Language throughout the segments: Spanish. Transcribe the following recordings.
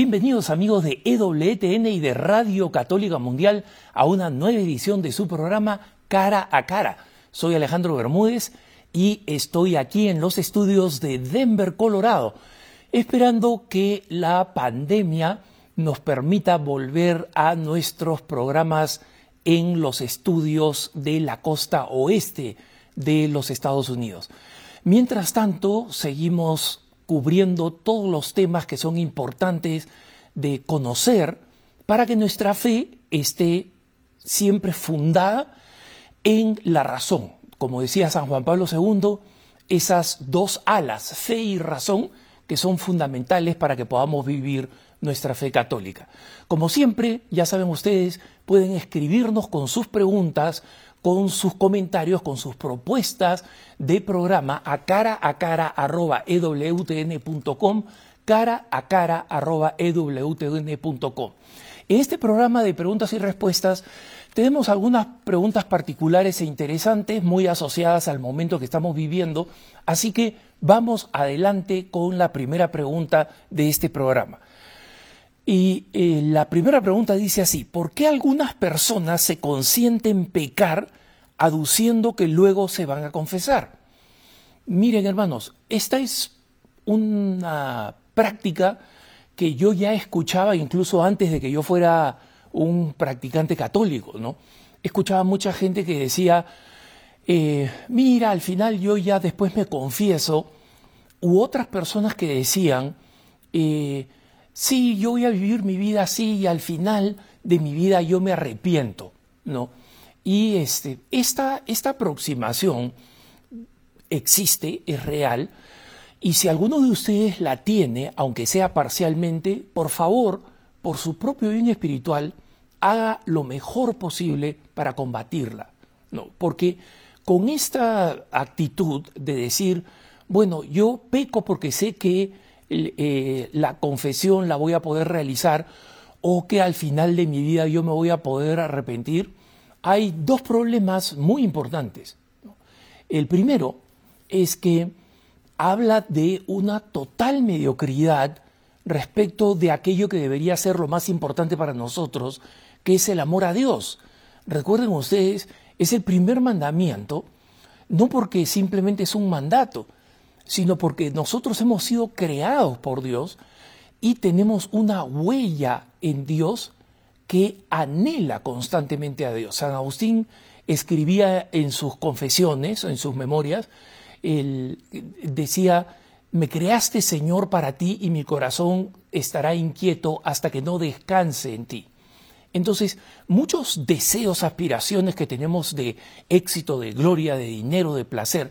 Bienvenidos amigos de EWTN y de Radio Católica Mundial a una nueva edición de su programa Cara a Cara. Soy Alejandro Bermúdez y estoy aquí en los estudios de Denver, Colorado, esperando que la pandemia nos permita volver a nuestros programas en los estudios de la costa oeste de los Estados Unidos. Mientras tanto, seguimos cubriendo todos los temas que son importantes de conocer para que nuestra fe esté siempre fundada en la razón. Como decía San Juan Pablo II, esas dos alas, fe y razón, que son fundamentales para que podamos vivir nuestra fe católica. Como siempre, ya saben ustedes, pueden escribirnos con sus preguntas, con sus comentarios, con sus propuestas de programa a cara a cara arroba ewtn.com, cara a cara arroba ewtn.com. En este programa de preguntas y respuestas tenemos algunas preguntas particulares e interesantes muy asociadas al momento que estamos viviendo, así que vamos adelante con la primera pregunta de este programa. Y eh, la primera pregunta dice así, ¿por qué algunas personas se consienten pecar aduciendo que luego se van a confesar? Miren hermanos, esta es una práctica que yo ya escuchaba incluso antes de que yo fuera un practicante católico, ¿no? Escuchaba mucha gente que decía, eh, mira, al final yo ya después me confieso, u otras personas que decían, eh, sí, yo voy a vivir mi vida así y al final de mi vida yo me arrepiento, ¿no? Y este, esta, esta aproximación existe, es real, y si alguno de ustedes la tiene, aunque sea parcialmente, por favor, por su propio bien espiritual, haga lo mejor posible para combatirla. ¿no? Porque con esta actitud de decir, bueno, yo peco porque sé que eh, la confesión la voy a poder realizar o que al final de mi vida yo me voy a poder arrepentir, hay dos problemas muy importantes. El primero es que habla de una total mediocridad respecto de aquello que debería ser lo más importante para nosotros, que es el amor a Dios. Recuerden ustedes, es el primer mandamiento, no porque simplemente es un mandato, sino porque nosotros hemos sido creados por Dios y tenemos una huella en Dios que anhela constantemente a Dios. San Agustín escribía en sus confesiones, en sus memorias, decía, me creaste Señor para ti y mi corazón estará inquieto hasta que no descanse en ti. Entonces, muchos deseos, aspiraciones que tenemos de éxito, de gloria, de dinero, de placer,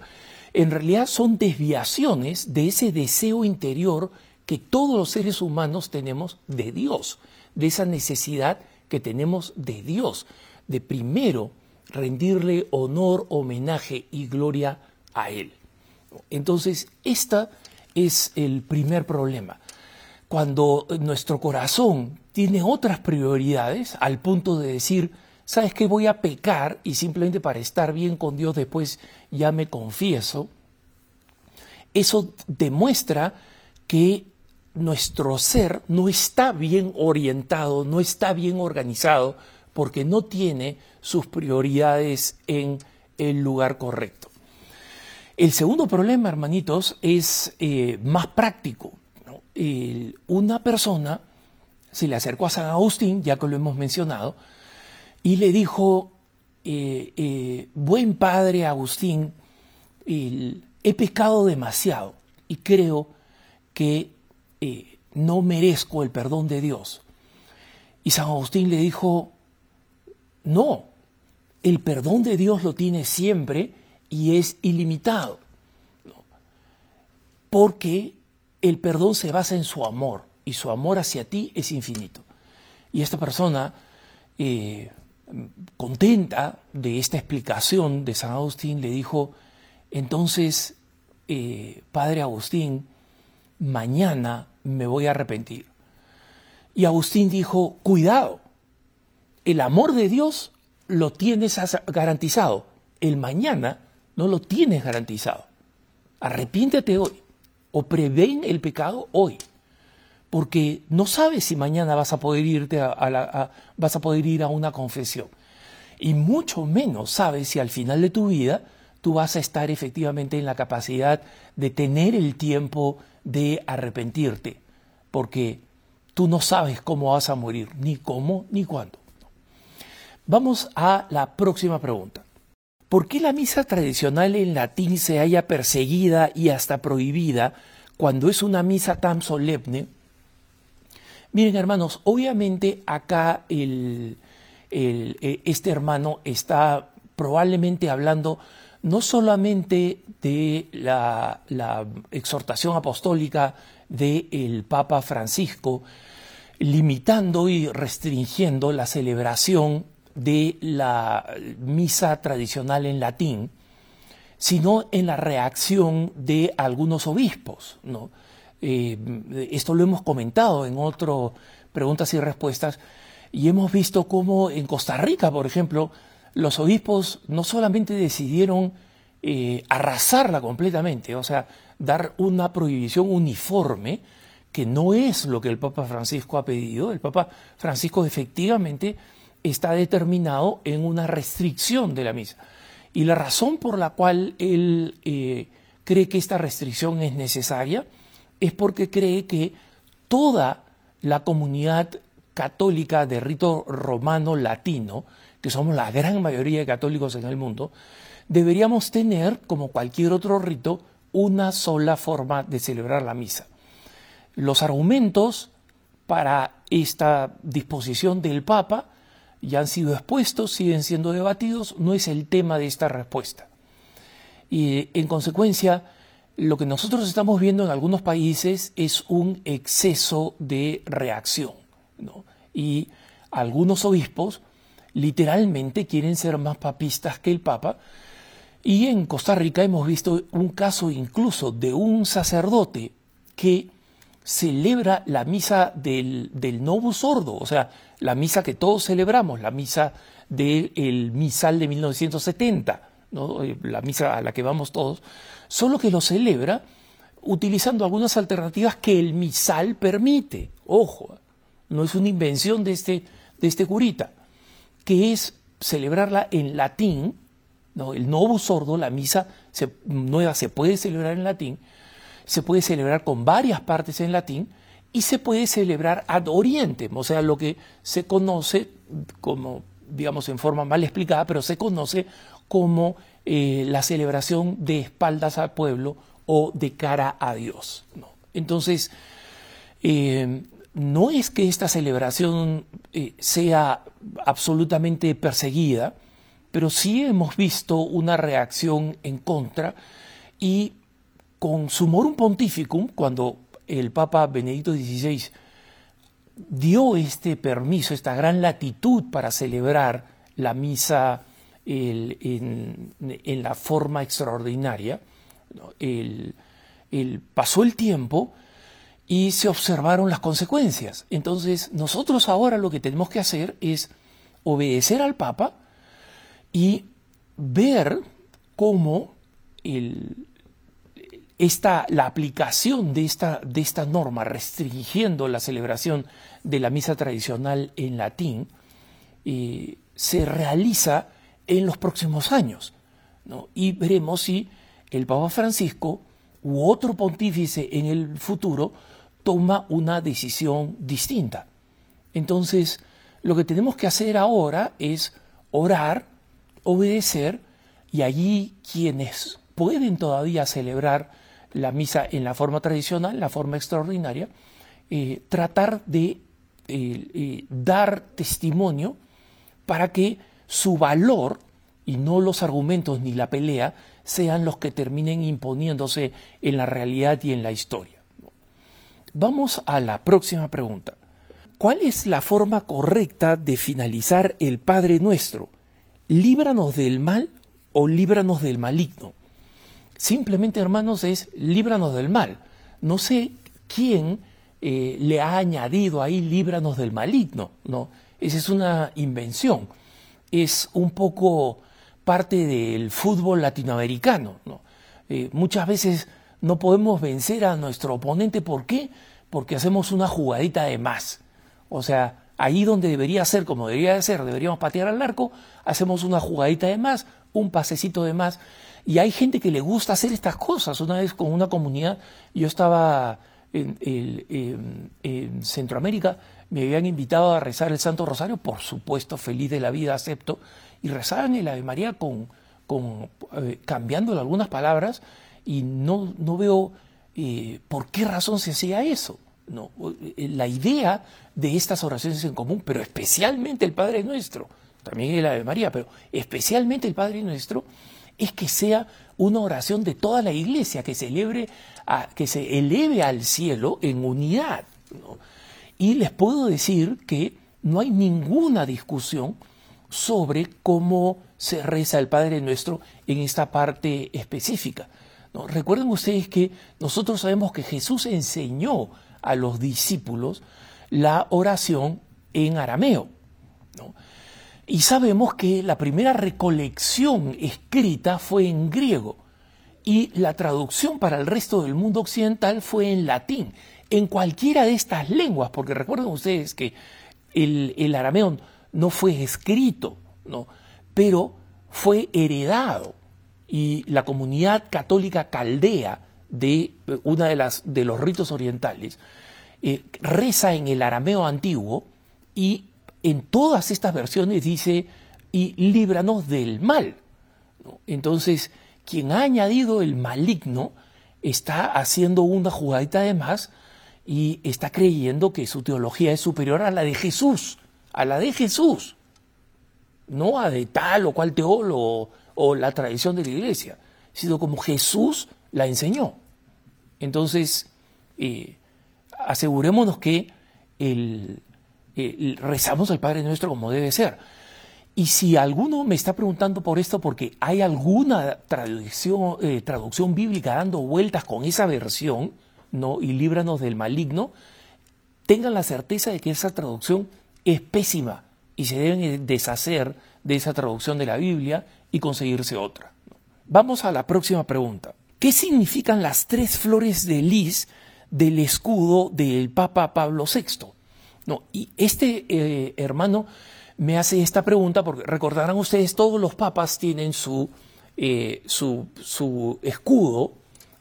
en realidad son desviaciones de ese deseo interior que todos los seres humanos tenemos de Dios, de esa necesidad que tenemos de Dios, de primero rendirle honor, homenaje y gloria a Él. Entonces, este es el primer problema. Cuando nuestro corazón tiene otras prioridades al punto de decir, ¿sabes qué? Voy a pecar y simplemente para estar bien con Dios después ya me confieso. Eso demuestra que nuestro ser no está bien orientado, no está bien organizado, porque no tiene sus prioridades en el lugar correcto. El segundo problema, hermanitos, es eh, más práctico. una persona se le acercó a San Agustín, ya que lo hemos mencionado, y le dijo, eh, eh, buen padre Agustín, he pecado demasiado y creo que eh, no merezco el perdón de Dios. Y San Agustín le dijo, no, el perdón de Dios lo tiene siempre y es ilimitado, porque el perdón se basa en su amor y su amor hacia ti es infinito. Y esta persona contenta de esta explicación de San Agustín, le dijo, entonces, eh, Padre Agustín, mañana me voy a arrepentir. Y Agustín dijo, cuidado, el amor de Dios lo tienes garantizado, el mañana no lo tienes garantizado. Arrepiéntete hoy o prevén el pecado hoy, porque no sabes si mañana vas a poder irte a, la, vas a poder ir a una confesión y mucho menos sabes si al final de tu vida tú vas a estar efectivamente en la capacidad de tener el tiempo de arrepentirte, porque tú no sabes cómo vas a morir, ni cómo ni cuándo. Vamos a la próxima pregunta. ¿Por qué la misa tradicional en latín se haya perseguida y hasta prohibida cuando es una misa tan solemne? Miren hermanos, obviamente acá eh, este hermano está probablemente hablando no solamente de la, exhortación apostólica del Papa Francisco, limitando y restringiendo la celebración de la misa tradicional en latín, sino en la reacción de algunos obispos. ¿no? Esto lo hemos comentado en otras preguntas y respuestas, y hemos visto cómo en Costa Rica, por ejemplo, los obispos no solamente decidieron eh, arrasarla completamente, o sea, dar una prohibición uniforme, que no es lo que el Papa Francisco ha pedido. El Papa Francisco efectivamente está determinado en una restricción de la misa. Y la razón por la cual él eh, cree que esta restricción es necesaria es porque cree que toda la comunidad católica de rito romano latino, que somos la gran mayoría de católicos en el mundo, deberíamos tener, como cualquier otro rito, una sola forma de celebrar la misa. Los argumentos para esta disposición del Papa ya han sido expuestos, siguen siendo debatidos, no es el tema de esta respuesta. Y en consecuencia, lo que nosotros estamos viendo en algunos países es un exceso de reacción. Y algunos obispos literalmente quieren ser más papistas que el Papa. Y en Costa Rica hemos visto un caso incluso de un sacerdote que celebra la misa del, del Novus Sordo, o sea, la misa que todos celebramos, la misa del misal de 1970, eh, la misa a la que vamos todos, solo que lo celebra utilizando algunas alternativas que el misal permite. Ojo, no es una invención de este, de este curita, que es celebrarla en latín, ¿no? el novo sordo, la misa nueva se puede celebrar en latín, se puede celebrar con varias partes en latín y se puede celebrar ad orientem, o sea, lo que se conoce como, digamos, en forma mal explicada, pero se conoce como eh, la celebración de espaldas al pueblo o de cara a Dios. Entonces, eh, no es que esta celebración eh, sea absolutamente perseguida, pero sí hemos visto una reacción en contra y con Sumorum Pontificum, cuando el Papa Benedicto XVI dio este permiso, esta gran latitud para celebrar la misa en, la forma extraordinaria, pasó el tiempo y se observaron las consecuencias. Entonces, nosotros ahora lo que tenemos que hacer es obedecer al Papa y ver cómo esta, la aplicación de esta, de esta norma restringiendo la celebración de la misa tradicional en latín eh, se realiza en los próximos años. Y veremos si el Papa Francisco u otro pontífice en el futuro toma una decisión distinta. Entonces, lo que tenemos que hacer ahora es orar, obedecer, y allí quienes pueden todavía celebrar la misa en la forma tradicional, la forma extraordinaria, eh, tratar de eh, eh, dar testimonio para que su valor y no los argumentos ni la pelea sean los que terminen imponiéndose en la realidad y en la historia. Vamos a la próxima pregunta. ¿Cuál es la forma correcta de finalizar el Padre Nuestro? ¿Líbranos del mal o líbranos del maligno? Simplemente, hermanos, es líbranos del mal. No sé quién eh, le ha añadido ahí líbranos del maligno, ¿no? Esa es una invención. Es un poco parte del fútbol latinoamericano, ¿no? Eh, muchas veces no podemos vencer a nuestro oponente. ¿Por qué? porque hacemos una jugadita de más. O sea, ahí donde debería ser como debería de ser, deberíamos patear al arco, hacemos una jugadita de más, un pasecito de más. Y hay gente que le gusta hacer estas cosas. Una vez con una comunidad, yo estaba en, Centroamérica, me habían invitado a rezar el Santo Rosario, por supuesto, feliz de la vida, acepto, y rezaban el Ave María con, con eh, cambiándole algunas palabras, y no, no veo eh, por qué razón se hacía eso. No, eh, la idea de estas oraciones en común, pero especialmente el Padre Nuestro, también el Ave María, pero especialmente el Padre Nuestro, es que sea una oración de toda la iglesia, que celebre, a, que se eleve al cielo en unidad. Y les puedo decir que no hay ninguna discusión sobre cómo se reza el Padre Nuestro en esta parte específica. ¿no? Recuerden ustedes que nosotros sabemos que Jesús enseñó a los discípulos la oración en arameo. Y sabemos que la primera recolección escrita fue en griego y la traducción para el resto del mundo occidental fue en latín, en cualquiera de estas lenguas, porque recuerden ustedes que el, el arameo no fue escrito, ¿no? pero fue heredado y la comunidad católica caldea de una de las de los ritos orientales eh, reza en el arameo antiguo y en todas estas versiones dice, y líbranos del mal. Entonces, quien ha añadido el maligno está haciendo una jugadita de más y está creyendo que su teología es superior a la de Jesús, a la de Jesús, no a de tal o cual teólogo o la tradición de la iglesia, sino como Jesús la enseñó. Entonces, eh, asegurémonos que el, rezamos al Padre Nuestro como debe ser. Y si alguno me está preguntando por esto porque hay alguna traducción, eh, traducción bíblica dando vueltas con esa versión, ¿no? y líbranos del maligno, tengan la certeza de que esa traducción es pésima y se deben deshacer de esa traducción de la Biblia y conseguirse otra. Vamos a la próxima pregunta. ¿Qué significan las tres flores de lis del escudo del Papa Pablo VI? No, y este eh, hermano me hace esta pregunta porque recordarán ustedes, todos los papas tienen su, eh, su, su, escudo,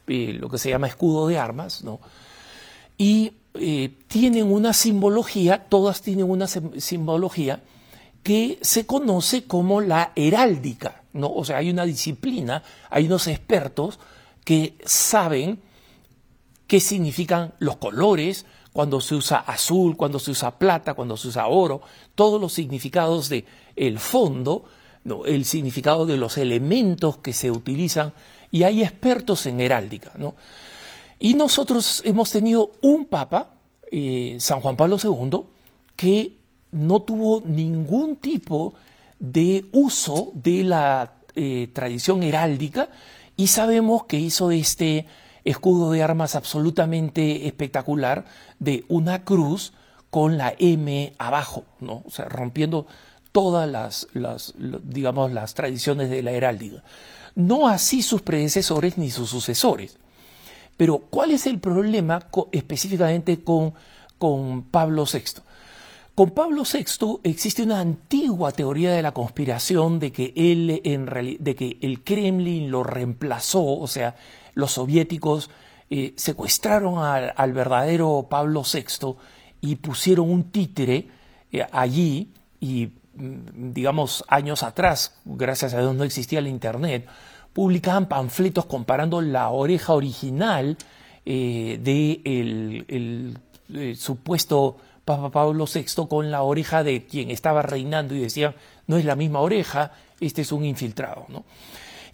eh, lo que se llama escudo de armas, ¿no? Y tienen una simbología, todas tienen una simbología que se conoce como la heráldica, ¿no? O sea, hay una disciplina, hay unos expertos que saben qué significan los colores, cuando se usa azul, cuando se usa plata, cuando se usa oro, todos los significados de el fondo, el significado de los elementos que se utilizan, y hay expertos en heráldica. ¿no? Y nosotros hemos tenido un papa, eh, San Juan Pablo II, que no tuvo ningún tipo de uso de la eh, tradición heráldica y sabemos que hizo este escudo de armas absolutamente espectacular de una cruz con la M abajo, ¿no? O sea, rompiendo todas las, digamos, las tradiciones de la heráldica. No así sus predecesores ni sus sucesores. Pero, ¿cuál es el problema específicamente con, con Pablo VI? Con Pablo VI existe una antigua teoría de la conspiración de que él de que el Kremlin lo reemplazó, o sea, los soviéticos eh, secuestraron al, verdadero Pablo VI y pusieron un títere eh, allí y digamos años atrás, gracias a Dios no existía el internet, publicaban panfletos comparando la oreja original eh, de el, supuesto Papa Pablo VI con la oreja de quien estaba reinando y decían no es la misma oreja, este es un infiltrado, ¿no?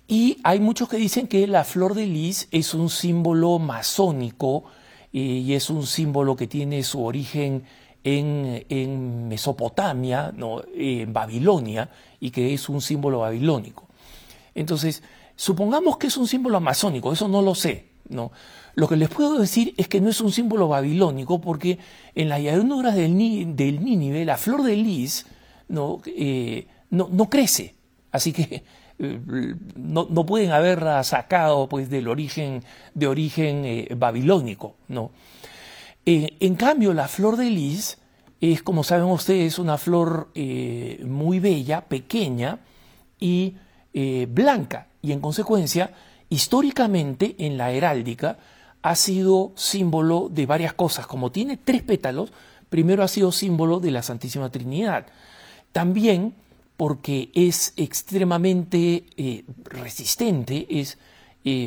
Y hay muchos que dicen que la flor de lis es un símbolo masónico eh, y es un símbolo que tiene su origen en, Mesopotamia, en Babilonia, y que es un símbolo babilónico. Entonces, supongamos que es un símbolo masónico, eso no lo sé. ¿no? Lo que les puedo decir es que no es un símbolo babilónico porque en las llanuras del, del Nínive la flor de lis no, eh, no, no crece. Así que no, no, pueden haberla sacado pues del origen de origen eh, babilónico no Eh, en cambio, la flor de lis es, como saben ustedes, una flor eh, muy bella, pequeña y eh, blanca. Y en consecuencia, históricamente en la heráldica ha sido símbolo de varias cosas. Como tiene tres pétalos, primero ha sido símbolo de la Santísima Trinidad. También porque es extremadamente resistente, es,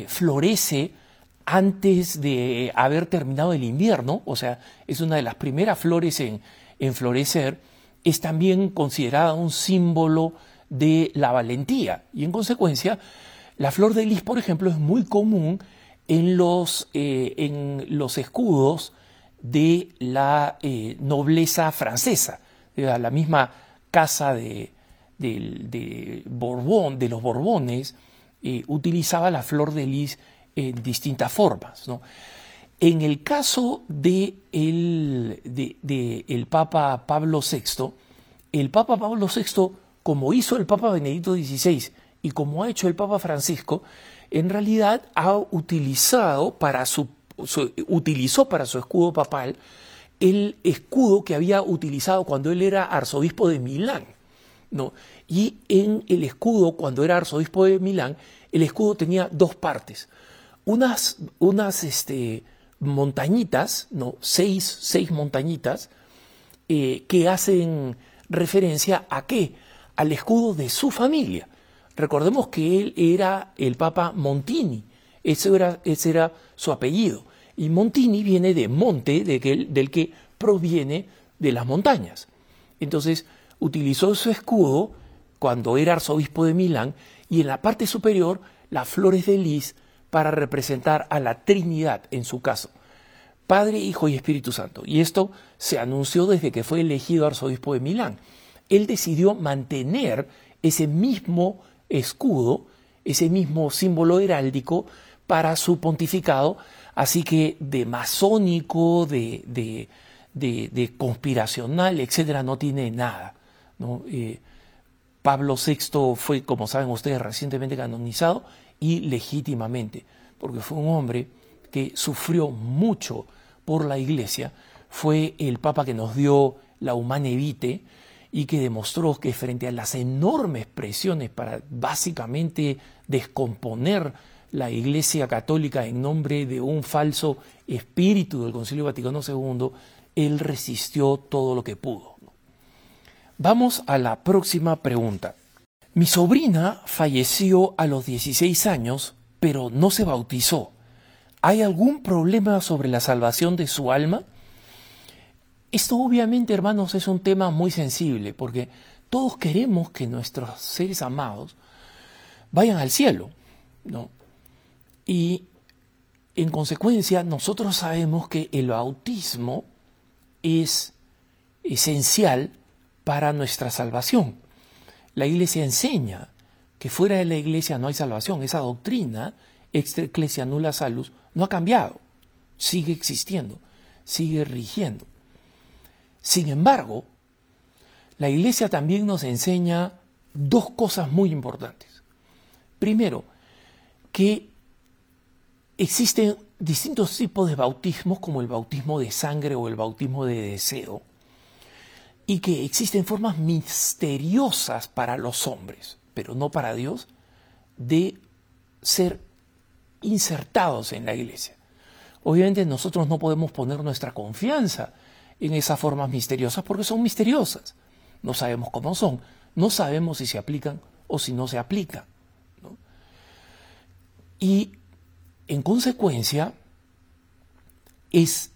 florece antes de haber terminado el invierno, o sea, es una de las primeras flores en, florecer, es también considerada un símbolo de la valentía. Y en consecuencia, la flor de lis, por ejemplo, es muy común en los, eh, en los escudos de la eh, nobleza francesa, de la misma casa de, Borbón, de los Borbones, eh, utilizaba la flor de lis en distintas formas. ¿no? En el caso de el, de, el Papa Pablo VI, el Papa Pablo VI, como hizo el Papa Benedicto XVI y como ha hecho el Papa Francisco, en realidad ha utilizado para su, utilizó para su escudo papal el escudo que había utilizado cuando él era arzobispo de Milán. ¿no? Y en el escudo, cuando era arzobispo de Milán, el escudo tenía dos partes unas, unas este, montañitas, ¿no? seis, seis montañitas, eh, que hacen referencia a qué? Al escudo de su familia. Recordemos que él era el Papa Montini, ese era, ese era su apellido. Y Montini viene de monte, de del que proviene de las montañas. Entonces, utilizó su escudo cuando era arzobispo de Milán y en la parte superior las flores de lis para representar a la Trinidad en su caso, Padre, Hijo y Espíritu Santo. Y esto se anunció desde que fue elegido arzobispo de Milán. Él decidió mantener ese mismo escudo, ese mismo símbolo heráldico para su pontificado, así que de masónico, de, de, de, conspiracional, etcétera, no tiene nada. Eh, Pablo VI fue, como saben ustedes, recientemente canonizado y legítimamente, porque fue un hombre que sufrió mucho por la iglesia, fue el papa que nos dio la humana evite y que demostró que frente a las enormes presiones para básicamente descomponer la Iglesia Católica en nombre de un falso espíritu del Concilio Vaticano II, él resistió todo lo que pudo. Vamos a la próxima pregunta. Mi sobrina falleció a los 16 años, pero no se bautizó. ¿Hay algún problema sobre la salvación de su alma? Esto obviamente, hermanos, es un tema muy sensible, porque todos queremos que nuestros seres amados vayan al cielo, ¿no? Y en consecuencia, nosotros sabemos que el bautismo es esencial para nuestra salvación. La iglesia enseña que fuera de la iglesia no hay salvación. Esa doctrina, extra iglesia nula salus, no ha cambiado. Sigue existiendo, sigue rigiendo. Sin embargo, la iglesia también nos enseña dos cosas muy importantes. Primero, que existen distintos tipos de bautismos, como el bautismo de sangre o el bautismo de deseo, y que existen formas misteriosas para los hombres, pero no para Dios, de ser insertados en la iglesia. Obviamente nosotros no podemos poner nuestra confianza en esas formas misteriosas porque son misteriosas. No sabemos cómo son, no sabemos si se aplican o si no se aplican. Y en consecuencia es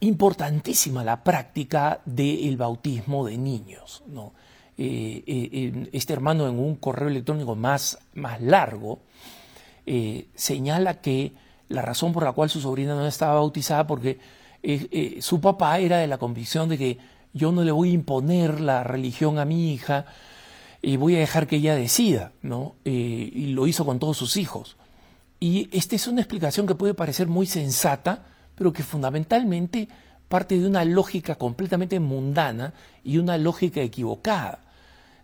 importantísima la práctica del bautismo de niños. Eh, eh, este hermano en un correo electrónico más, más largo eh, señala que la razón por la cual su sobrina no estaba bautizada porque su papá era de la convicción de que yo no le voy a imponer la religión a mi hija y voy a dejar que ella decida, ¿no? y lo hizo con todos sus hijos. Y esta es una explicación que puede parecer muy sensata, pero que fundamentalmente parte de una lógica completamente mundana y una lógica equivocada.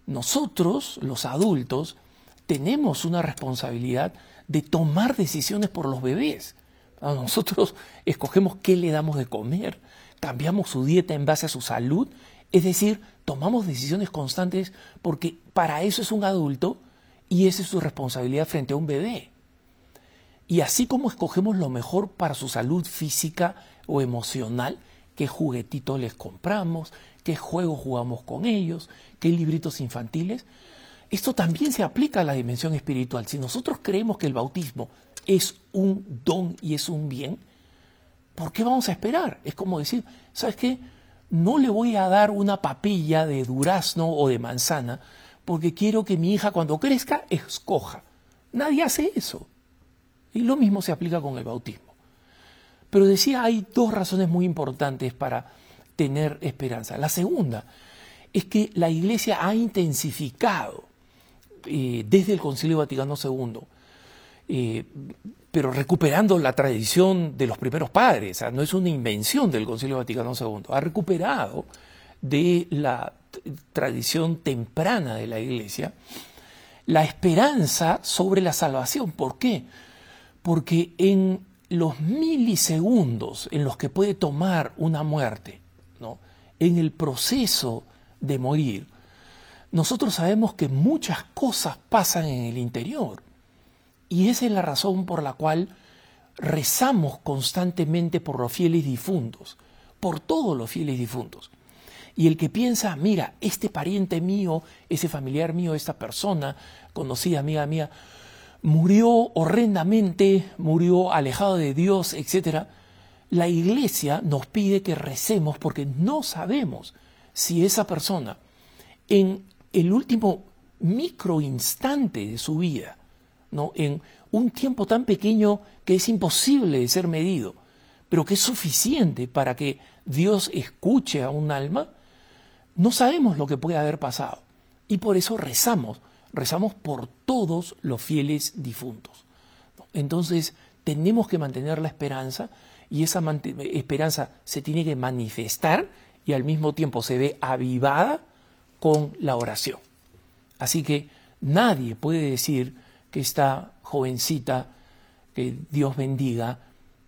Nosotros, los adultos, tenemos una responsabilidad de tomar decisiones por los bebés. Nosotros escogemos qué le damos de comer, cambiamos su dieta en base a su salud, es decir, tomamos decisiones constantes porque para eso es un adulto y esa es su responsabilidad frente a un bebé. Y así como escogemos lo mejor para su salud física o emocional, qué juguetitos les compramos, qué juegos jugamos con ellos, qué libritos infantiles, esto también se aplica a la dimensión espiritual. Si nosotros creemos que el bautismo es un don y es un bien, ¿por qué vamos a esperar? Es como decir, ¿sabes qué? No le voy a dar una papilla de durazno o de manzana porque quiero que mi hija cuando crezca escoja. Nadie hace eso. Y lo mismo se aplica con el bautismo. Pero decía, hay dos razones muy importantes para tener esperanza. La segunda es que la Iglesia ha intensificado eh, desde el Concilio Vaticano II, eh, pero recuperando la tradición de los primeros padres, no es una invención del Concilio Vaticano II, ha recuperado de la tradición temprana de la Iglesia la esperanza sobre la salvación. ¿Por qué? Porque en los milisegundos en los que puede tomar una muerte, ¿no? en el proceso de morir, nosotros sabemos que muchas cosas pasan en el interior. Y esa es la razón por la cual rezamos constantemente por los fieles difuntos, por todos los fieles difuntos. Y el que piensa, mira, este pariente mío, ese familiar mío, esta persona, conocida, amiga mía, murió horrendamente, murió alejado de Dios, etc. La iglesia nos pide que recemos porque no sabemos si esa persona en el último microinstante de su vida, ¿no? en un tiempo tan pequeño que es imposible de ser medido, pero que es suficiente para que Dios escuche a un alma, no sabemos lo que puede haber pasado. Y por eso rezamos, rezamos por todos los fieles difuntos. Entonces, tenemos que mantener la esperanza y esa esperanza se tiene que manifestar y al mismo tiempo se ve avivada con la oración. Así que nadie puede decir que esta jovencita, que Dios bendiga,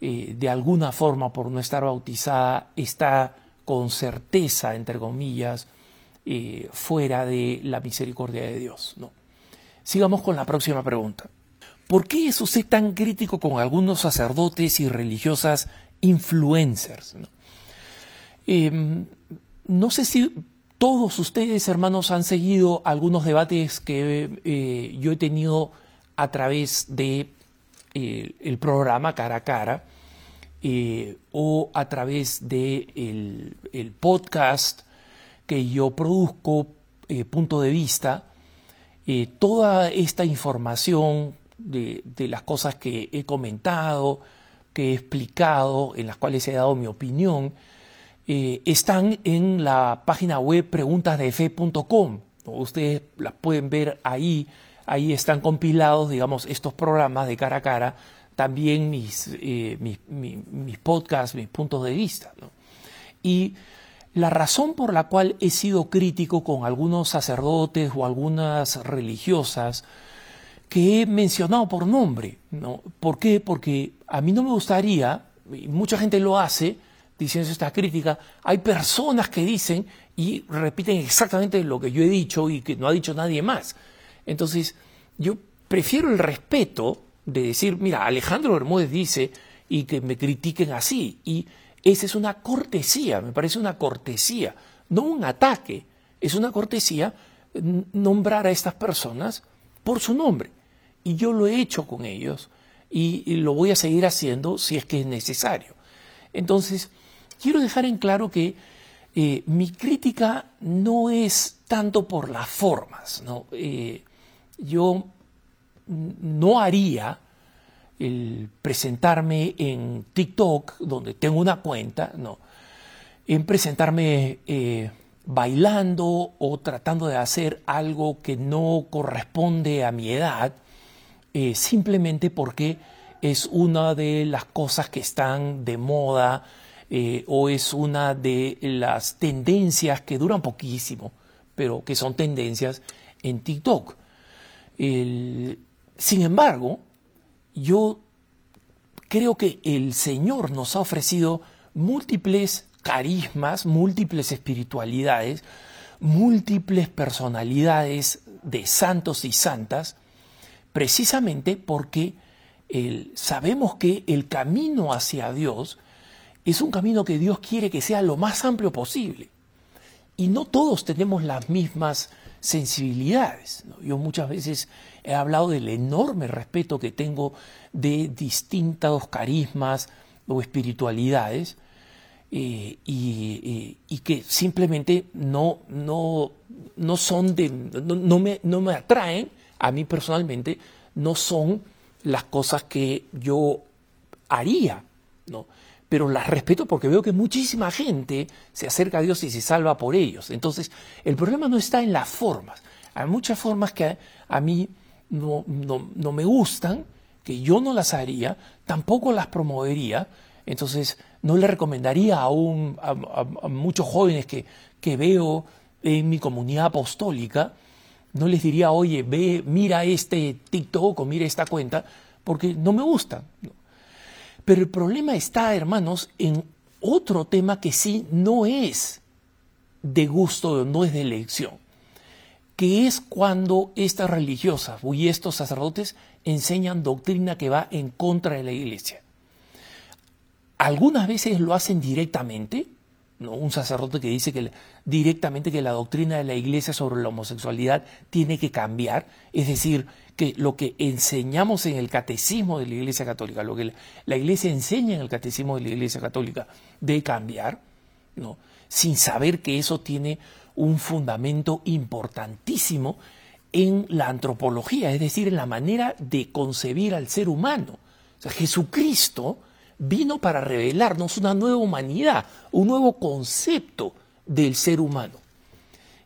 eh, de alguna forma por no estar bautizada, está con certeza, entre comillas, eh, fuera de la misericordia de Dios. No. Sigamos con la próxima pregunta. ¿Por qué es usted tan crítico con algunos sacerdotes y religiosas influencers? No, em, sé si todos ustedes, hermanos, han seguido algunos debates que eh, yo he tenido a través de eh, el programa Cara a Cara eh, o a través de el, podcast que yo produzco, Punto de Vista. Toda esta información de, de las cosas que he comentado, que he explicado, en las cuales he dado mi opinión, eh, están en la página web preguntasdefe.com. Ustedes las pueden ver ahí. Ahí están compilados, digamos, estos programas de cara a cara, también mis, eh, mis, podcasts, mis puntos de vista. Y la razón por la cual he sido crítico con algunos sacerdotes o algunas religiosas que he mencionado por nombre, ¿no? ¿Por qué? Porque a mí no me gustaría, y mucha gente lo hace, diciendo esta crítica, hay personas que dicen y repiten exactamente lo que yo he dicho y que no ha dicho nadie más. Entonces, yo prefiero el respeto de decir, mira, Alejandro Bermúdez dice y que me critiquen así. Y esa es una cortesía, me parece una cortesía, no un ataque, es una cortesía nombrar a estas personas por su nombre. Y yo lo he hecho con ellos y, lo voy a seguir haciendo si es que es necesario. Entonces, quiero dejar en claro que eh, mi crítica no es tanto por las formas. ¿no? Eh, yo no haría el presentarme en TikTok, donde tengo una cuenta, no, en presentarme eh, bailando o tratando de hacer algo que no corresponde a mi edad, simplemente porque es una de las cosas que están de moda eh, o es una de las tendencias que duran poquísimo, pero que son tendencias en TikTok. sin embargo, yo creo que el Señor nos ha ofrecido múltiples carismas, múltiples espiritualidades, múltiples personalidades de santos y santas, precisamente porque sabemos que el camino hacia Dios es un camino que Dios quiere que sea lo más amplio posible. Y no todos tenemos las mismas sensibilidades. Yo muchas veces he hablado del enorme respeto que tengo de distintos carismas o espiritualidades eh, y, que simplemente no, no, no son de, no, me, no me atraen, a mí personalmente, no son las cosas que yo haría, ¿no? Pero las respeto porque veo que muchísima gente se acerca a Dios y se salva por ellos. Entonces, el problema no está en las formas. Hay muchas formas que a, mí no, me gustan, que yo no las haría, tampoco las promovería. Entonces, no le recomendaría a, un, a, muchos jóvenes que, que veo en mi comunidad apostólica, no les diría, oye, ve, mira este TikTok o mira esta cuenta, porque no me gusta. Pero el problema está, hermanos, en otro tema que sí no es de gusto, no es de elección, que es cuando estas religiosas y estos sacerdotes enseñan doctrina que va en contra de la iglesia. Algunas veces lo hacen directamente, un sacerdote que dice que directamente que la doctrina de la iglesia sobre la homosexualidad tiene que cambiar, es decir, que lo que enseñamos en el catecismo de la iglesia católica, lo que la iglesia enseña en el catecismo de la iglesia católica, debe cambiar, ¿no? sin saber que eso tiene un fundamento importantísimo en la antropología, es decir, en la manera de concebir al ser humano. Jesucristo vino para revelarnos una nueva humanidad, un nuevo concepto del ser humano.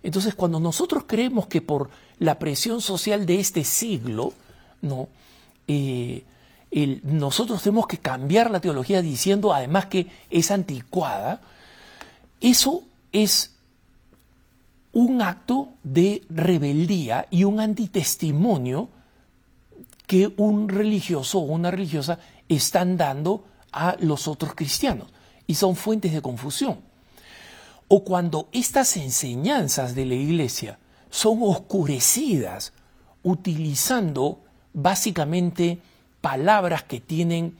Entonces, cuando nosotros creemos que por la presión social de este siglo, ¿no? Eh, nosotros tenemos que cambiar la teología diciendo además que es anticuada, eso es un acto de rebeldía y un antitestimonio que un religioso o una religiosa están dando a los otros cristianos y son fuentes de confusión. O cuando estas enseñanzas de la iglesia son oscurecidas utilizando básicamente palabras que tienen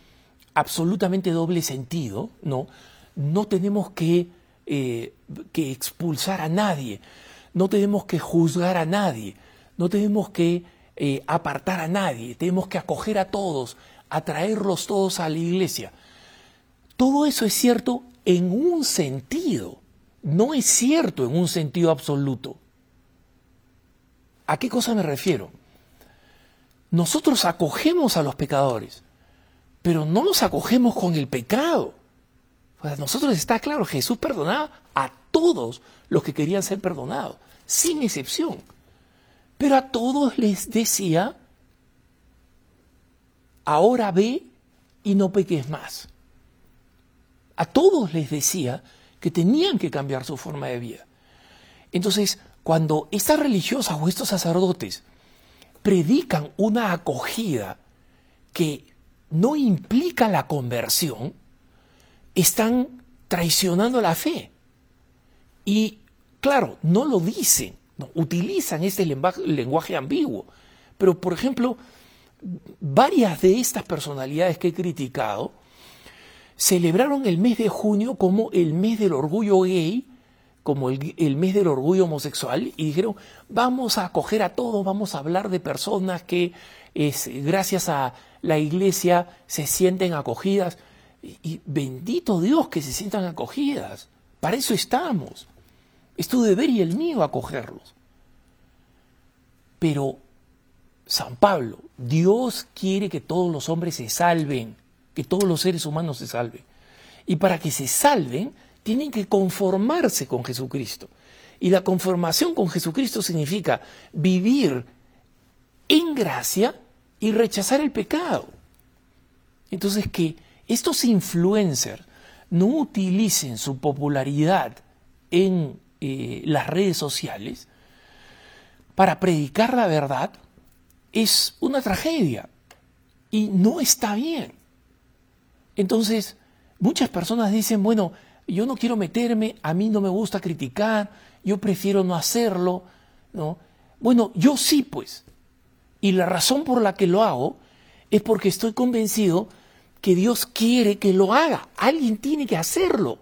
absolutamente doble sentido, ¿no? No tenemos que, eh, que expulsar a nadie, no tenemos que juzgar a nadie, no tenemos que eh, apartar a nadie, tenemos que acoger a todos, atraerlos todos a la iglesia. Todo eso es cierto en un sentido, no es cierto en un sentido absoluto. ¿A qué cosa me refiero? Nosotros acogemos a los pecadores, pero no los acogemos con el pecado. Para nosotros está claro, Jesús perdonaba a todos los que querían ser perdonados, sin excepción. Pero a todos les decía, ahora ve y no peques más a todos les decía que tenían que cambiar su forma de vida. Entonces, cuando estas religiosas o estos sacerdotes predican una acogida que no implica la conversión, están traicionando la fe. Y claro, no lo dicen, utilizan este lenguaje, ambiguo. Pero, por ejemplo, varias de estas personalidades que he criticado celebraron el mes de junio como el mes del orgullo gay, como el, mes del orgullo homosexual, y dijeron, vamos a acoger a todos, vamos a hablar de personas que es, gracias a la iglesia se sienten acogidas. Y, bendito Dios que se sientan acogidas. Para eso estamos. Es tu deber y el mío acogerlos. Pero San Pablo, Dios quiere que todos los hombres se salven que todos los seres humanos se salven. Y para que se salven, tienen que conformarse con Jesucristo. Y la conformación con Jesucristo significa vivir en gracia y rechazar el pecado. Entonces que estos influencers no utilicen su popularidad en eh, las redes sociales para predicar la verdad es una tragedia y no está bien. Entonces, muchas personas dicen, bueno, yo no quiero meterme, a mí no me gusta criticar, yo prefiero no hacerlo, ¿no? Bueno, yo sí, pues. Y la razón por la que lo hago es porque estoy convencido que Dios quiere que lo haga. Alguien tiene que hacerlo,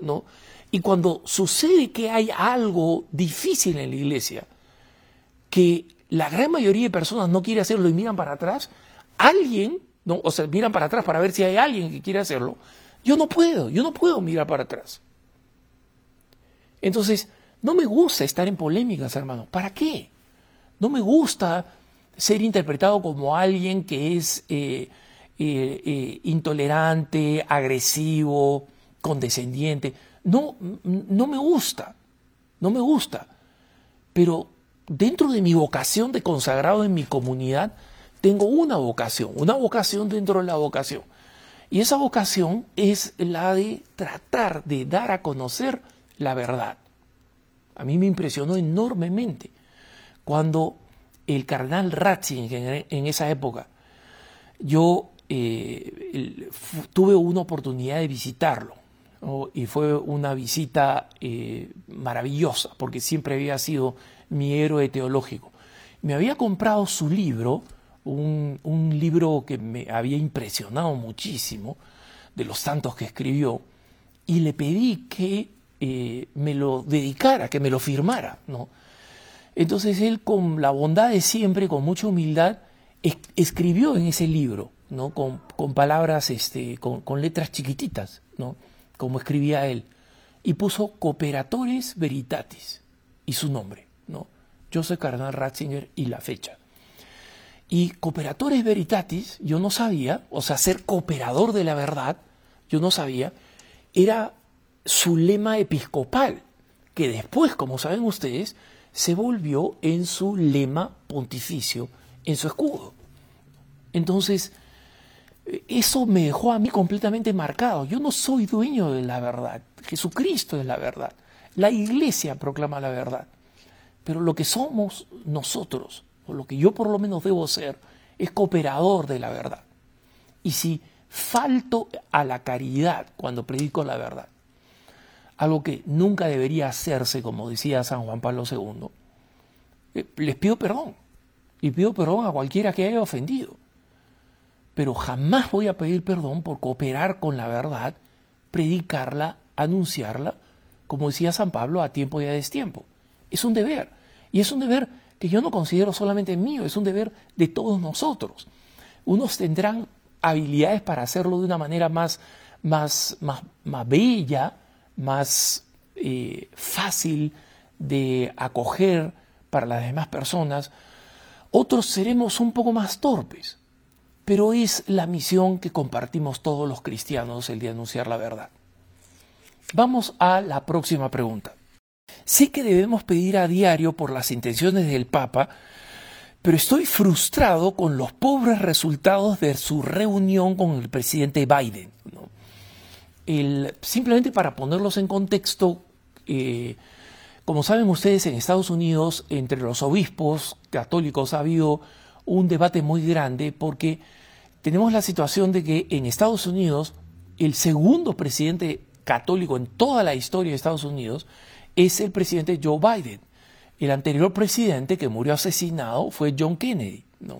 ¿no? Y cuando sucede que hay algo difícil en la iglesia, que la gran mayoría de personas no quiere hacerlo y miran para atrás, alguien, ¿no? o sea, miran para atrás para ver si hay alguien que quiere hacerlo, yo no puedo, yo no puedo mirar para atrás. Entonces, no me gusta estar en polémicas, hermano. ¿Para qué? No me gusta ser interpretado como alguien que es eh, eh, eh, intolerante, agresivo, condescendiente. No, no me gusta, no me gusta. Pero dentro de mi vocación de consagrado en mi comunidad, tengo una vocación, una vocación dentro de la vocación. Y esa vocación es la de tratar de dar a conocer la verdad. A mí me impresionó enormemente cuando el cardenal Ratzinger en esa época, yo eh, tuve una oportunidad de visitarlo y fue una visita eh, maravillosa porque siempre había sido mi héroe teológico. Me había comprado su libro, un, libro que me había impresionado muchísimo, de los santos que escribió, y le pedí que eh, me lo dedicara, que me lo firmara. ¿no? Entonces él, con la bondad de siempre, con mucha humildad, escribió en ese libro, ¿no? con, palabras, este, con, con letras chiquititas, ¿no? como escribía él, y puso Cooperatores Veritatis y su nombre. ¿no? Soy Cardenal Ratzinger y la fecha. Y Cooperatores Veritatis, yo no sabía, o sea, ser cooperador de la verdad, yo no sabía, era su lema episcopal, que después, como saben ustedes, se volvió en su lema pontificio, en su escudo. Entonces, eso me dejó a mí completamente marcado. Yo no soy dueño de la verdad. Jesucristo es la verdad. La iglesia proclama la verdad. Pero lo que somos nosotros, lo que yo por lo menos debo ser, es cooperador de la verdad. Y si falto a la caridad cuando predico la verdad, algo que nunca debería hacerse, como decía San Juan Pablo II, eh, les pido perdón. Y pido perdón a cualquiera que haya ofendido pero jamás voy a pedir perdón por cooperar con la verdad, predicarla, anunciarla, como decía San Pablo, a tiempo y a destiempo. Es un deber. Y es un deber que yo no considero solamente mío, es un deber de todos nosotros. Unos tendrán habilidades para hacerlo de una manera más, más, más, más bella, más eh, fácil de acoger para las demás personas. Otros seremos un poco más torpes pero es la misión que compartimos todos los cristianos el de anunciar la verdad. Vamos a la próxima pregunta. Sé que debemos pedir a diario por las intenciones del Papa, pero estoy frustrado con los pobres resultados de su reunión con el presidente Biden. simplemente para ponerlos en contexto, eh, como saben ustedes, en Estados Unidos, entre los obispos católicos ha habido un debate muy grande porque tenemos la situación de que en Estados Unidos el segundo presidente católico en toda la historia de Estados Unidos es el presidente Joe Biden. El anterior presidente que murió asesinado fue John Kennedy. ¿no?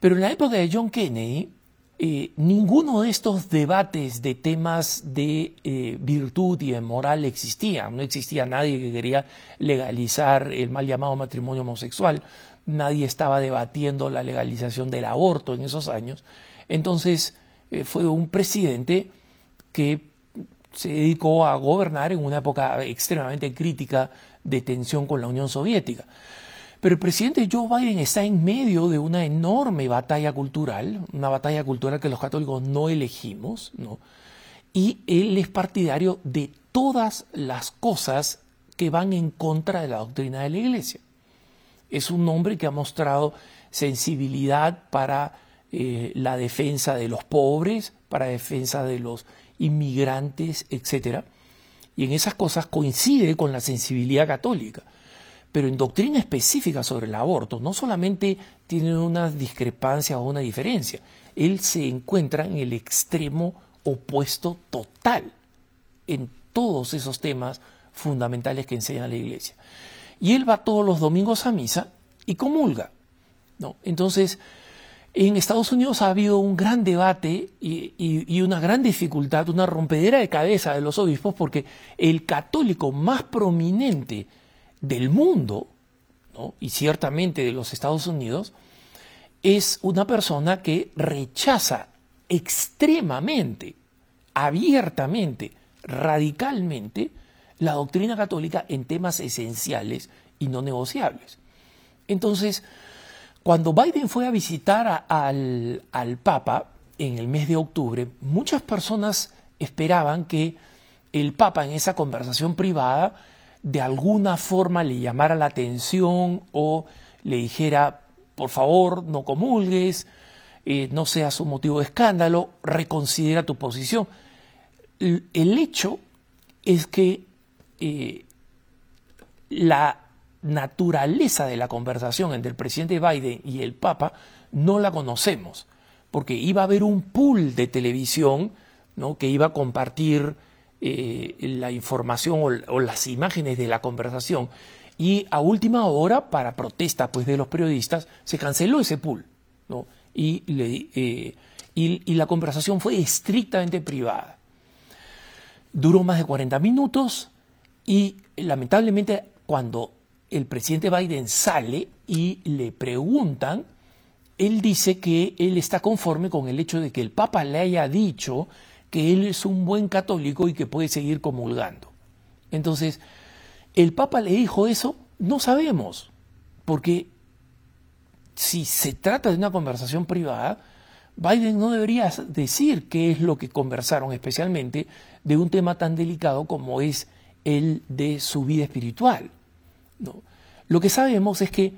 Pero en la época de John Kennedy, eh, ninguno de estos debates de temas de eh, virtud y de moral existía. No existía nadie que quería legalizar el mal llamado matrimonio homosexual nadie estaba debatiendo la legalización del aborto en esos años. Entonces eh, fue un presidente que se dedicó a gobernar en una época extremadamente crítica de tensión con la Unión Soviética. Pero el presidente Joe Biden está en medio de una enorme batalla cultural, una batalla cultural que los católicos no elegimos, ¿no? y él es partidario de todas las cosas que van en contra de la doctrina de la Iglesia es un hombre que ha mostrado sensibilidad para eh, la defensa de los pobres, para la defensa de los inmigrantes, etc. Y en esas cosas coincide con la sensibilidad católica. Pero en doctrina específica sobre el aborto no solamente tiene una discrepancia o una diferencia, él se encuentra en el extremo opuesto total. en todos esos temas fundamentales que enseña la iglesia. Y él va todos los domingos a misa y comulga. ¿no? Entonces, en Estados Unidos ha habido un gran debate y, una gran dificultad, una rompedera de cabeza de los obispos, porque el católico más prominente del mundo, y ciertamente de los Estados Unidos, es una persona que rechaza extremadamente, abiertamente, radicalmente, la doctrina católica en temas esenciales y no negociables. Entonces, cuando Biden fue a visitar al, Papa en el mes de octubre, muchas personas esperaban que el Papa en esa conversación privada de alguna forma le llamara la atención o le dijera, por favor, no comulgues, eh, no seas un motivo de escándalo, reconsidera tu posición. El hecho es que eh, la naturaleza de la conversación entre el presidente Biden y el Papa no la conocemos, porque iba a haber un pool de televisión ¿no? que iba a compartir eh, la información o, las imágenes de la conversación y a última hora, para protesta pues, de los periodistas, se canceló ese pool ¿no? y, eh, y la conversación fue estrictamente privada. Duró más de 40 minutos y lamentablemente cuando el presidente Biden sale y le preguntan, él dice que él está conforme con el hecho de que el Papa le haya dicho que él es un buen católico y que puede seguir comulgando. Entonces, ¿el Papa le dijo eso? No sabemos, porque si se trata de una conversación privada, Biden no debería decir qué es lo que conversaron, especialmente de un tema tan delicado como es el de su vida espiritual. ¿No? Lo que sabemos es que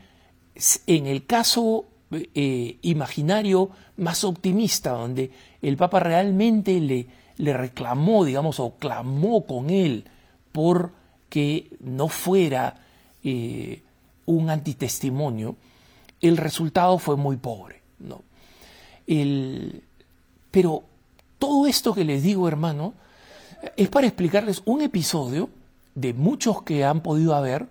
en el caso eh, imaginario más optimista, donde el Papa realmente le, le reclamó, digamos, o clamó con él por que no fuera eh, un antitestimonio, el resultado fue muy pobre. ¿no? pero todo esto que les digo, hermano, es para explicarles un episodio de muchos que han podido haber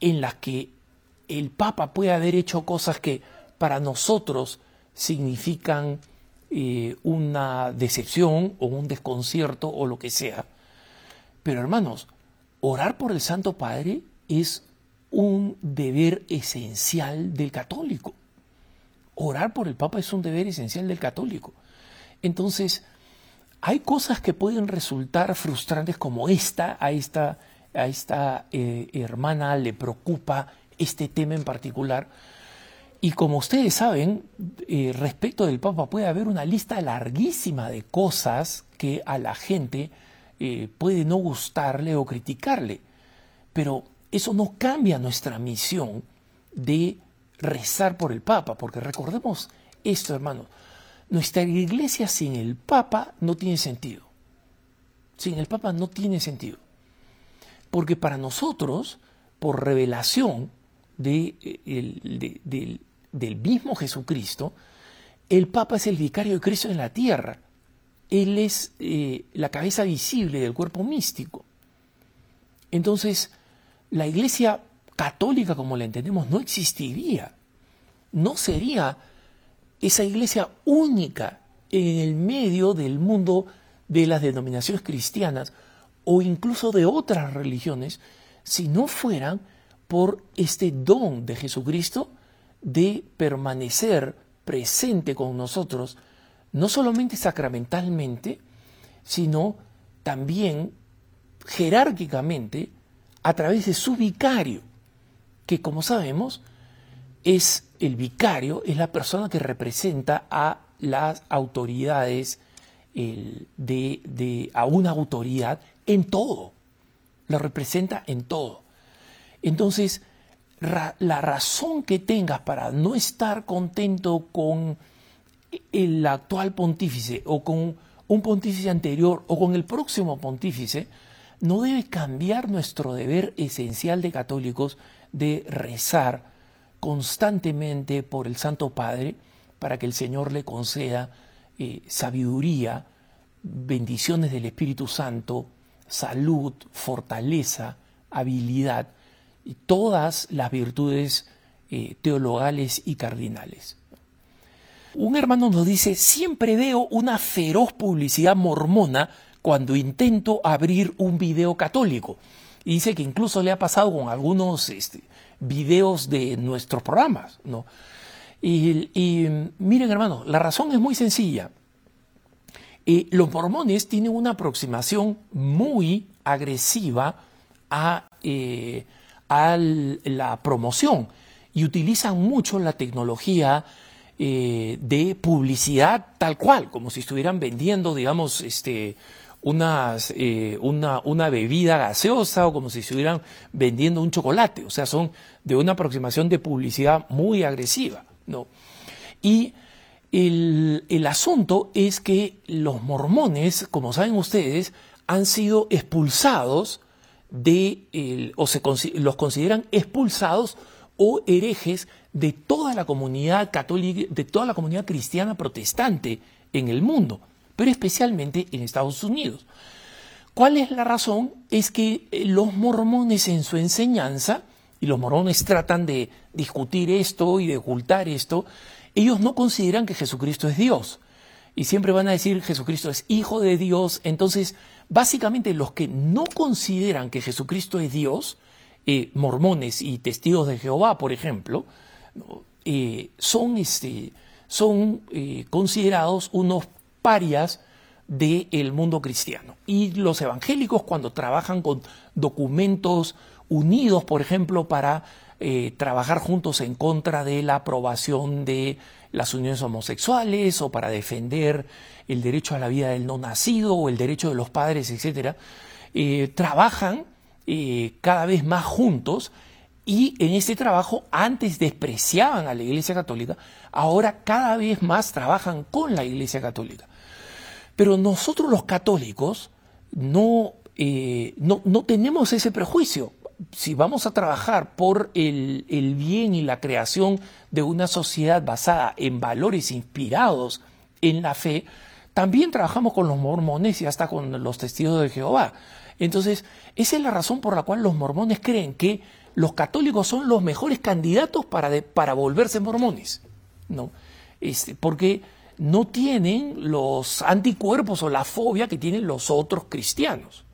en las que el Papa puede haber hecho cosas que para nosotros significan eh, una decepción o un desconcierto o lo que sea. Pero hermanos, orar por el Santo Padre es un deber esencial del católico. Orar por el Papa es un deber esencial del católico. Entonces, hay cosas que pueden resultar frustrantes como esta, a esta a esta eh, hermana le preocupa este tema en particular. Y como ustedes saben, eh, respecto del Papa puede haber una lista larguísima de cosas que a la gente eh, puede no gustarle o criticarle. Pero eso no cambia nuestra misión de rezar por el Papa, porque recordemos esto, hermano, nuestra iglesia sin el Papa no tiene sentido. Sin el Papa no tiene sentido. Porque para nosotros, por revelación de, del mismo Jesucristo, el Papa es el vicario de Cristo en la tierra. Él es eh, la cabeza visible del cuerpo místico. Entonces, la iglesia católica como la entendemos no existiría. No sería esa iglesia única en el medio del mundo de las denominaciones cristianas, o incluso de otras religiones si no fueran por este don de Jesucristo de permanecer presente con nosotros, no solamente sacramentalmente, sino también jerárquicamente a través de su vicario, que como sabemos es el vicario, es la persona que representa a las autoridades de, a una autoridad en todo, la representa en todo. Entonces, la razón que tengas para no estar contento con el actual pontífice o con un pontífice anterior o con el próximo pontífice, no debe cambiar nuestro deber esencial de católicos de rezar constantemente por el Santo Padre para que el Señor le conceda eh, sabiduría bendiciones del Espíritu Santo, salud, fortaleza, habilidad y todas las virtudes eh, teologales y cardinales. Un hermano nos dice, siempre veo una feroz publicidad mormona cuando intento abrir un video católico. Y dice que incluso le ha pasado con algunos este, videos de nuestros programas. ¿no? Y, miren hermano, la razón es muy sencilla. Eh, los mormones tienen una aproximación muy agresiva a, eh, la promoción y utilizan mucho la tecnología eh, de publicidad tal cual, como si estuvieran vendiendo, digamos, este, eh, una, una, bebida gaseosa o como si estuvieran vendiendo un chocolate. O sea, son de una aproximación de publicidad muy agresiva. ¿no? Y el, el asunto es que los mormones, como saben ustedes, han sido expulsados de, o se, los consideran expulsados o herejes de toda la comunidad católica, de toda la comunidad cristiana protestante en el mundo pero especialmente en Estados Unidos. ¿Cuál es la razón? Es que eh, los mormones en su enseñanza, y los mormones tratan de discutir esto y de ocultar esto, ellos no consideran que Jesucristo es Dios. Y siempre van a decir Jesucristo es hijo de Dios. Entonces, básicamente los que no consideran que Jesucristo es Dios, eh, mormones y testigos de Jehová, por ejemplo, eh, son, este, son considerados unos parias del mundo cristiano. Y los evangélicos cuando trabajan con documentos unidos, por ejemplo, para eh, trabajar juntos en contra de la aprobación de las uniones homosexuales o para defender el derecho a la vida del no nacido o el derecho de los padres, etcétera, eh, trabajan eh, cada vez más juntos y en este trabajo antes despreciaban a la Iglesia Católica, ahora cada vez más trabajan con la Iglesia Católica. Pero nosotros los católicos eh, no, no, tenemos ese prejuicio. Si vamos a trabajar por el, el bien y la creación de una sociedad basada en valores inspirados en la fe, también trabajamos con los mormones y hasta con los testigos de Jehová. Entonces, esa es la razón por la cual los mormones creen que los católicos son los mejores candidatos para, para volverse mormones. ¿no? Este, porque no tienen los anticuerpos o la fobia que tienen los otros cristianos.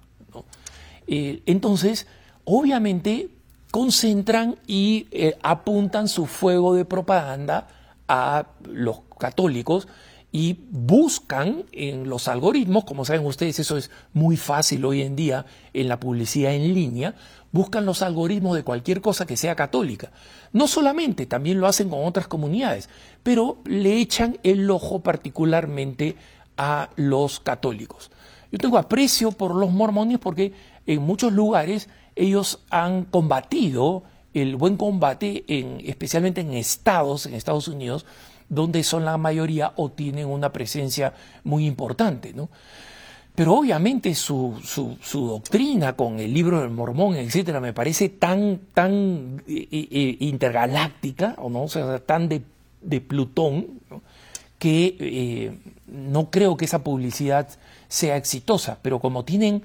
Eh, entonces, obviamente, concentran y eh, apuntan su fuego de propaganda a los católicos y buscan en los algoritmos, como saben ustedes, eso es muy fácil hoy en día en la publicidad en línea, buscan los algoritmos de cualquier cosa que sea católica. No solamente, también lo hacen con otras comunidades, pero le echan el ojo particularmente a los católicos. Yo tengo aprecio por los mormones porque en muchos lugares ellos han combatido el buen combate, en, especialmente en estados, en Estados Unidos, donde son la mayoría o tienen una presencia muy importante, ¿no? Pero obviamente su, su, doctrina con el libro del mormón, etcétera, me parece tan, tan eh, eh, intergaláctica, o no, o sea, tan de, de Plutón, que eh, no creo que esa publicidad sea exitosa. Pero como tienen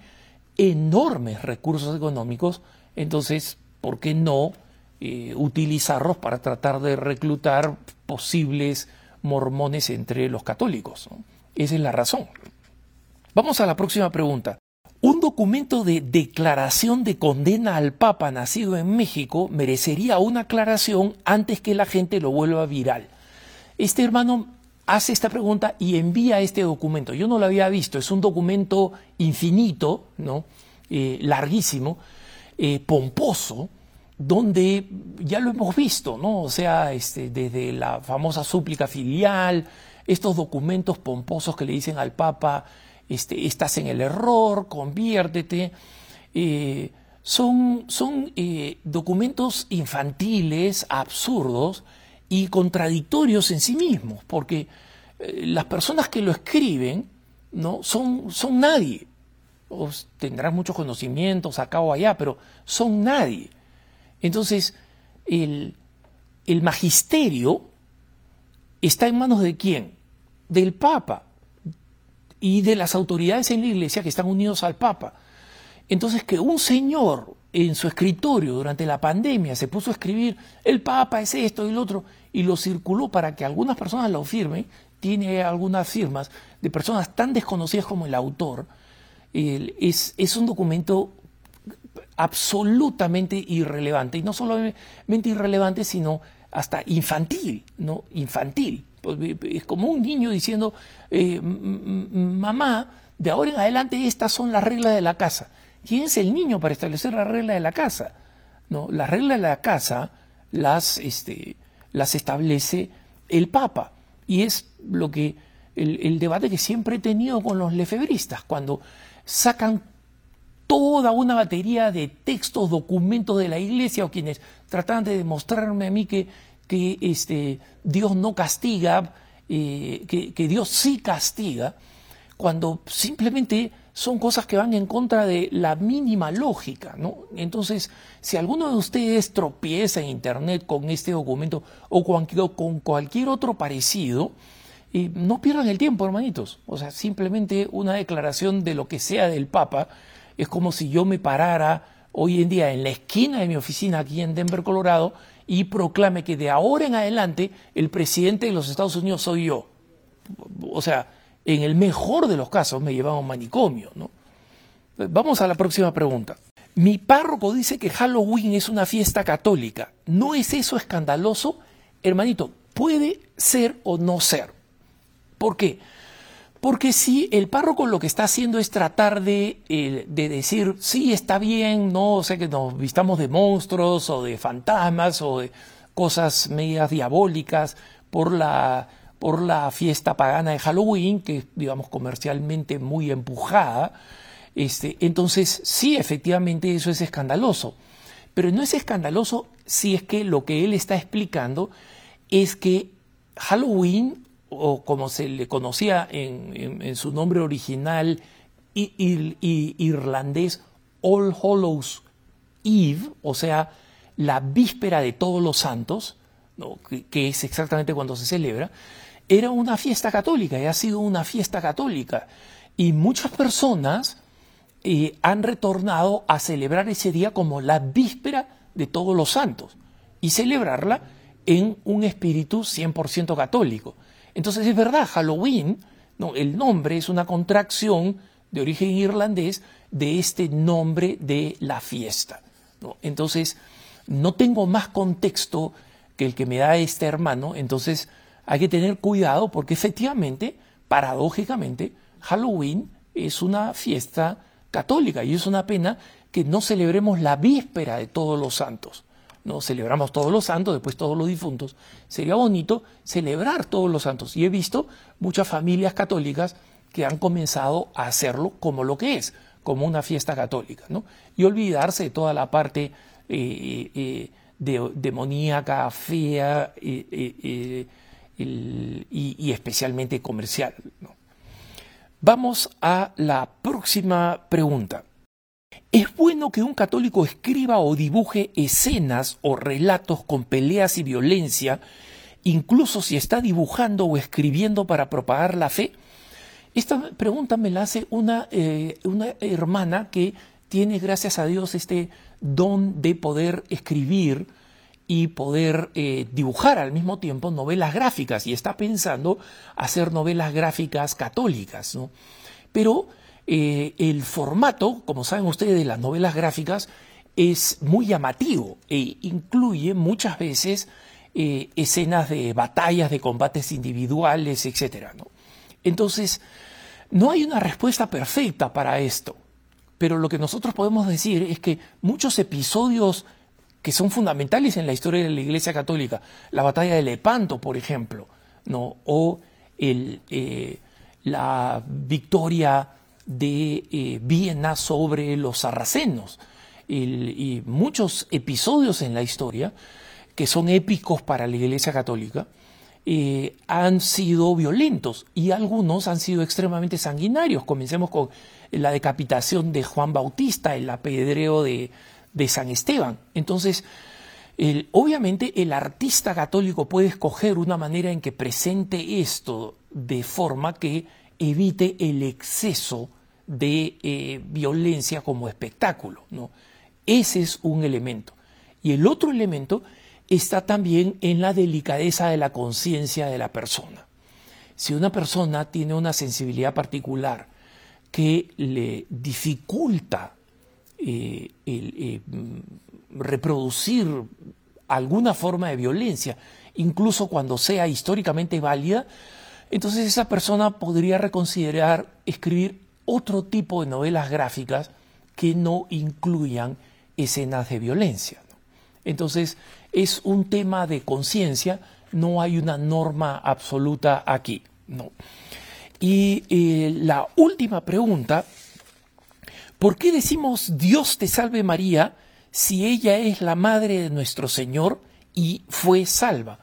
enormes recursos económicos, entonces, ¿por qué no utilizarlos para tratar de reclutar posibles mormones entre los católicos? Esa es la razón. Vamos a la próxima pregunta. Un documento de declaración de condena al Papa nacido en México merecería una aclaración antes que la gente lo vuelva viral. Este hermano hace esta pregunta y envía este documento. Yo no lo había visto, es un documento infinito, ¿no? Eh, larguísimo, eh, pomposo, donde ya lo hemos visto, ¿no? O sea, este, desde la famosa súplica filial, estos documentos pomposos que le dicen al Papa, este, estás en el error, conviértete. Eh, son, son documentos infantiles, absurdos y contradictorios en sí mismos, porque eh, las personas que lo escriben no son, son nadie. O tendrán muchos conocimientos acá o allá, pero son nadie. Entonces, el, el magisterio está en manos de quién? Del Papa y de las autoridades en la iglesia que están unidos al Papa. Entonces, que un señor en su escritorio durante la pandemia se puso a escribir, el Papa es esto y el otro, y lo circuló para que algunas personas lo firmen, tiene algunas firmas de personas tan desconocidas como el autor, es, es un documento absolutamente irrelevante, y no solamente irrelevante, sino hasta infantil, ¿no? Infantil. Pues, es como un niño diciendo, eh, mamá, de ahora en adelante estas son las reglas de la casa. ¿Quién es el niño para establecer las reglas de la casa? ¿No? Las reglas de la casa las, este, las establece el Papa. Y es lo que el, el, debate que siempre he tenido con los lefebristas, cuando sacan toda una batería de textos, documentos de la iglesia o quienes tratan de demostrarme a mí que, que este, Dios no castiga, eh, que, que Dios sí castiga, cuando simplemente son cosas que van en contra de la mínima lógica, ¿no? Entonces, si alguno de ustedes tropieza en internet con este documento o con cualquier otro parecido, eh, no pierdan el tiempo, hermanitos. O sea, simplemente una declaración de lo que sea del Papa es como si yo me parara hoy en día en la esquina de mi oficina aquí en Denver, Colorado, y proclame que de ahora en adelante el presidente de los Estados Unidos soy yo. O sea, en el mejor de los casos me llevaba a un manicomio, ¿no? Vamos a la próxima pregunta. Mi párroco dice que Halloween es una fiesta católica. ¿No es eso escandaloso? Hermanito, puede ser o no ser. ¿Por qué? Porque si el párroco lo que está haciendo es tratar de, eh, de, decir, sí, está bien, no sea que nos vistamos de monstruos o de fantasmas o de cosas medias diabólicas por la, por la fiesta pagana de Halloween, que es, digamos, comercialmente muy empujada, este, entonces sí, efectivamente eso es escandaloso. Pero no es escandaloso si es que lo que él está explicando es que Halloween o como se le conocía en, su nombre original irlandés, All Hallows Eve, o sea, la víspera de todos los santos, que, es exactamente cuando se celebra, era una fiesta católica y ha sido una fiesta católica. Y muchas personas eh, han retornado a celebrar ese día como la víspera de todos los santos y celebrarla en un espíritu 100% católico. Entonces es verdad, Halloween, no, el nombre es una contracción de origen irlandés de este nombre de la fiesta. Entonces, no tengo más contexto que el que me da este hermano, entonces hay que tener cuidado porque efectivamente, paradójicamente, Halloween es una fiesta católica y es una pena que no celebremos la víspera de todos los santos. ¿no? Celebramos todos los santos, después todos los difuntos. Sería bonito celebrar todos los santos. Y he visto muchas familias católicas que han comenzado a hacerlo como lo que es, como una fiesta católica, ¿no? Y olvidarse de toda la parte eh, eh, demoníaca, fea y, especialmente comercial. Vamos a la próxima pregunta. Es bueno que un católico escriba o dibuje escenas o relatos con peleas y violencia, incluso si está dibujando o escribiendo para propagar la fe. Esta pregunta me la hace una, eh, una hermana que tiene, gracias a Dios, este don de poder escribir y poder eh, dibujar al mismo tiempo novelas gráficas y está pensando hacer novelas gráficas católicas. ¿no? Pero eh, el formato, como saben ustedes, de las novelas gráficas es muy llamativo e incluye muchas veces eh, escenas de batallas, de combates individuales, etc. Entonces, no hay una respuesta perfecta para esto, pero lo que nosotros podemos decir es que muchos episodios que son fundamentales en la historia de la Iglesia Católica, la batalla de Lepanto, por ejemplo, ¿no? o eh, la victoria de eh, Viena sobre los sarracenos. y muchos episodios en la historia, que son épicos para la Iglesia Católica, eh, han sido violentos y algunos han sido extremadamente sanguinarios. Comencemos con la decapitación de Juan Bautista, el apedreo de, de San Esteban. Entonces, obviamente el artista católico puede escoger una manera en que presente esto de forma que evite el exceso de eh, violencia como espectáculo. ¿no? Ese es un elemento. Y el otro elemento está también en la delicadeza de la conciencia de la persona. Si una persona tiene una sensibilidad particular que le dificulta reproducir alguna forma de violencia, incluso cuando sea históricamente válida, entonces esa persona podría reconsiderar escribir otro tipo de novelas gráficas que no incluyan escenas de violencia. Entonces es un tema de conciencia, no hay una norma absoluta aquí. No. Y eh, la última pregunta, ¿por qué decimos Dios te salve María si ella es la madre de nuestro Señor y fue salva?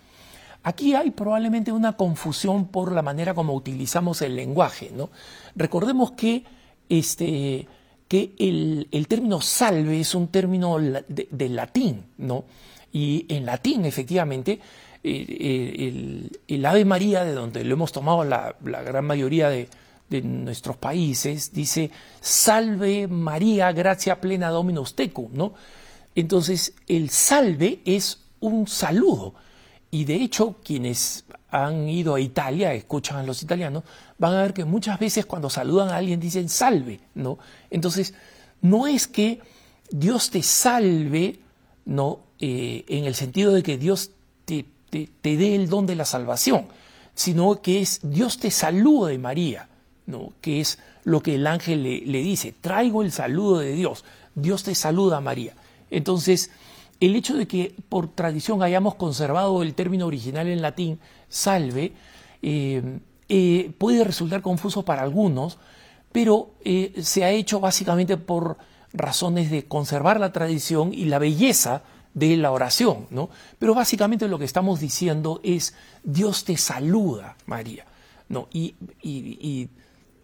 Aquí hay probablemente una confusión por la manera como utilizamos el lenguaje. ¿no? Recordemos que, este, que el, término salve es un término de, latín, ¿no? y en latín efectivamente eh, eh, el, Ave María, de donde lo hemos tomado la, gran mayoría de, de, nuestros países, dice salve María, gracia plena Dominus tecum, ¿no? Entonces el salve es un saludo y de hecho, quienes han ido a Italia, escuchan a los italianos, van a ver que muchas veces cuando saludan a alguien dicen salve, ¿no? Entonces, no es que Dios te salve, ¿no? Eh, en el sentido de que Dios te, te, dé el don de la salvación, sino que es Dios te saluda de María, ¿no? Que es lo que el ángel le, le dice, traigo el saludo de Dios, Dios te saluda María. Entonces, el hecho de que por tradición hayamos conservado el término original en latín, salve, eh, eh, puede resultar confuso para algunos, pero eh, se ha hecho básicamente por razones de conservar la tradición y la belleza de la oración, ¿no? Pero básicamente lo que estamos diciendo es Dios te saluda, María, ¿no? Y,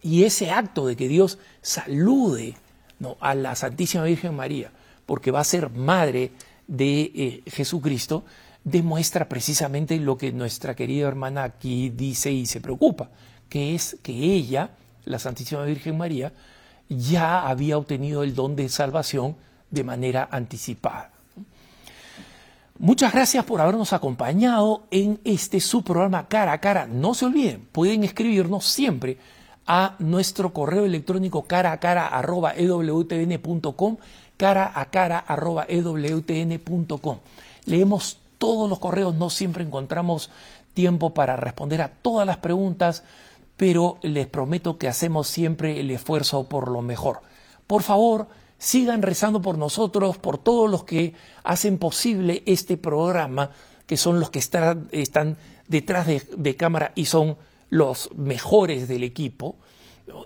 ese acto de que Dios salude a la Santísima Virgen María, porque va a ser madre de eh, Jesucristo demuestra precisamente lo que nuestra querida hermana aquí dice y se preocupa, que es que ella, la Santísima Virgen María, ya había obtenido el don de salvación de manera anticipada. Muchas gracias por habernos acompañado en este su programa cara a cara. No se olviden, pueden escribirnos siempre a nuestro correo electrónico cara a cara arroba ewtn.com cara a cara arroba ewtn.com. Leemos todos los correos, no siempre encontramos tiempo para responder a todas las preguntas, pero les prometo que hacemos siempre el esfuerzo por lo mejor. Por favor, sigan rezando por nosotros, por todos los que hacen posible este programa, que son los que están, detrás de, de cámara y son los mejores del equipo,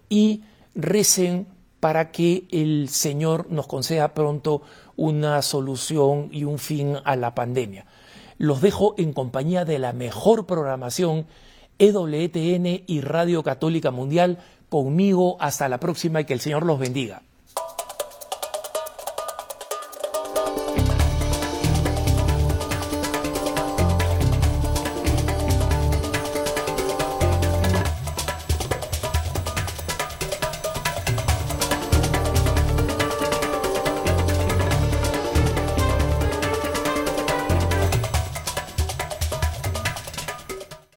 y recen para que el Señor nos conceda pronto una solución y un fin a la pandemia. Los dejo en compañía de la mejor programación EWTN y Radio Católica Mundial. Conmigo hasta la próxima y que el Señor los bendiga.